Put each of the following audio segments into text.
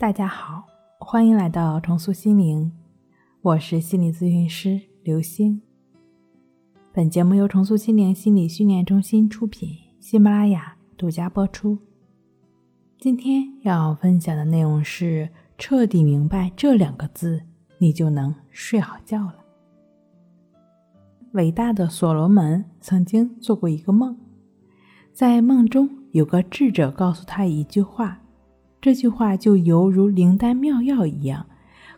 大家好，欢迎来到重塑心灵，我是心理咨询师刘星。本节目由重塑心灵心理训练中心出品，喜马拉雅独家播出。今天要分享的内容是：彻底明白这两个字，你就能睡好觉了。伟大的所罗门曾经做过一个梦，在梦中有个智者告诉他一句话。这句话就犹如灵丹妙药一样，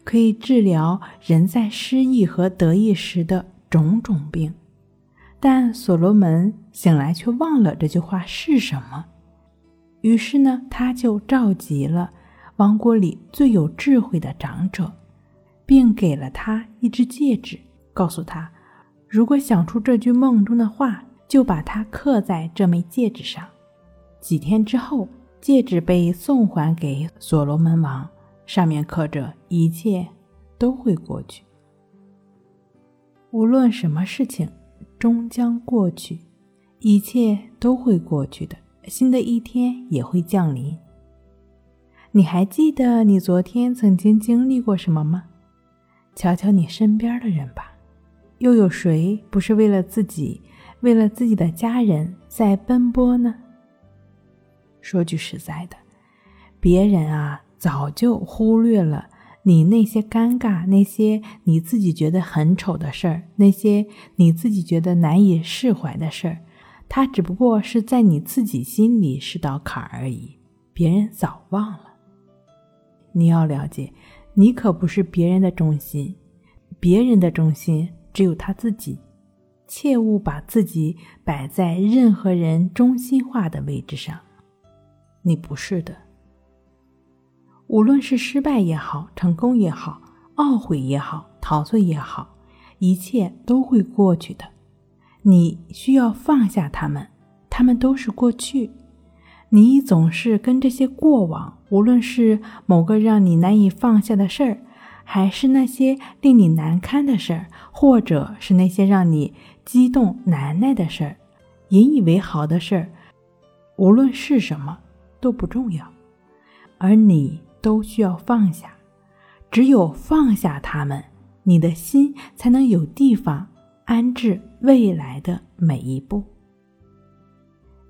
可以治疗人在失意和得意时的种种病。但所罗门醒来却忘了这句话是什么。于是呢，他就召集了王国里最有智慧的长者，并给了他一只戒指，告诉他，如果想出这句梦中的话，就把它刻在这枚戒指上。几天之后。戒指被送还给所罗门王，上面刻着“一切都会过去”。无论什么事情，终将过去，一切都会过去的。新的一天也会降临。你还记得你昨天曾经经历过什么吗？瞧瞧你身边的人吧，又有谁不是为了自己，为了自己的家人在奔波呢？说句实在的，别人啊早就忽略了你那些尴尬、那些你自己觉得很丑的事儿、那些你自己觉得难以释怀的事儿，他只不过是在你自己心里是道坎而已，别人早忘了。你要了解，你可不是别人的中心，别人的中心只有他自己，切勿把自己摆在任何人中心化的位置上。你不是的。无论是失败也好，成功也好，懊悔也好，陶醉也好，一切都会过去的。你需要放下他们，他们都是过去。你总是跟这些过往，无论是某个让你难以放下的事儿，还是那些令你难堪的事儿，或者是那些让你激动难耐的事儿，引以为豪的事儿，无论是什么。都不重要，而你都需要放下。只有放下他们，你的心才能有地方安置未来的每一步。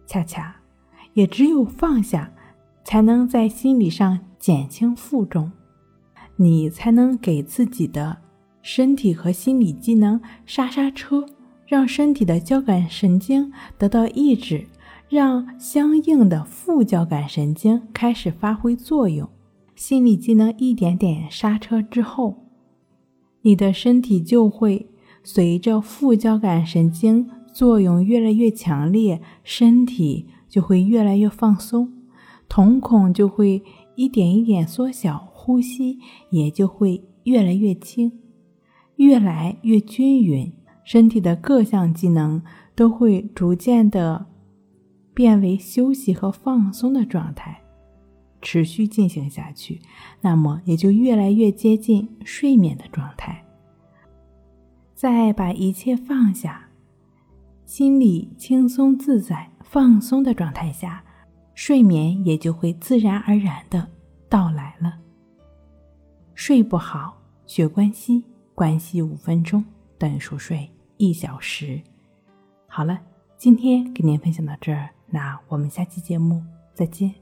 恰恰，也只有放下，才能在心理上减轻负重，你才能给自己的身体和心理机能刹刹车，让身体的交感神经得到抑制。让相应的副交感神经开始发挥作用，心理机能一点点刹车之后，你的身体就会随着副交感神经作用越来越强烈，身体就会越来越放松，瞳孔就会一点一点缩小，呼吸也就会越来越轻，越来越均匀，身体的各项机能都会逐渐的。变为休息和放松的状态，持续进行下去，那么也就越来越接近睡眠的状态。再把一切放下，心里轻松自在、放松的状态下，睡眠也就会自然而然的到来了。睡不好，学关息，关息五分钟等于熟睡一小时。好了，今天给您分享到这儿。那我们下期节目再见。